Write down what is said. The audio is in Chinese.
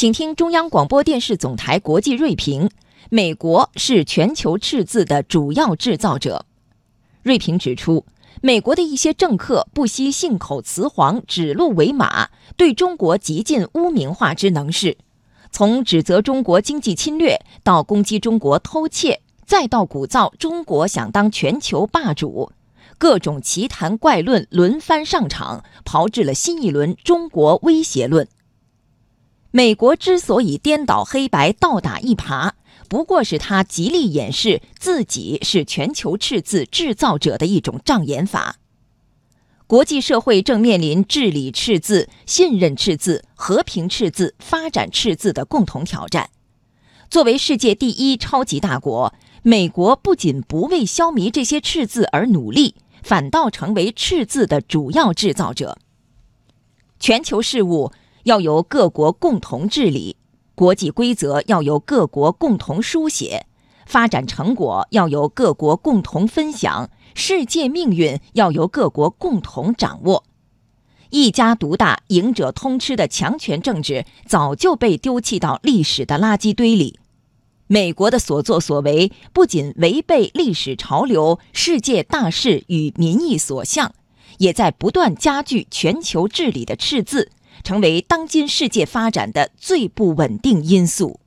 请听中央广播电视总台国际锐评：美国是全球赤字的主要制造者。锐评指出，美国的一些政客不惜信口雌黄、指鹿为马，对中国极尽污名化之能事。从指责中国经济侵略，到攻击中国偷窃，再到鼓噪中国想当全球霸主，各种奇谈怪论轮番上场，炮制了新一轮中国威胁论。美国之所以颠倒黑白、倒打一耙，不过是他极力掩饰自己是全球赤字制造者的一种障眼法。国际社会正面临治理赤字、信任赤字、和平赤字、发展赤字的共同挑战。作为世界第一超级大国，美国不仅不为消弭这些赤字而努力，反倒成为赤字的主要制造者。全球事务要由各国共同治理，国际规则要由各国共同书写。发展成果要由各国共同分享，世界命运要由各国共同掌握。一家独大、赢者通吃的强权政治早就被丢弃到历史的垃圾堆里。美国的所作所为不仅违背历史潮流、世界大势与民意所向，也在不断加剧全球治理的赤字，成为当今世界发展的最不稳定因素。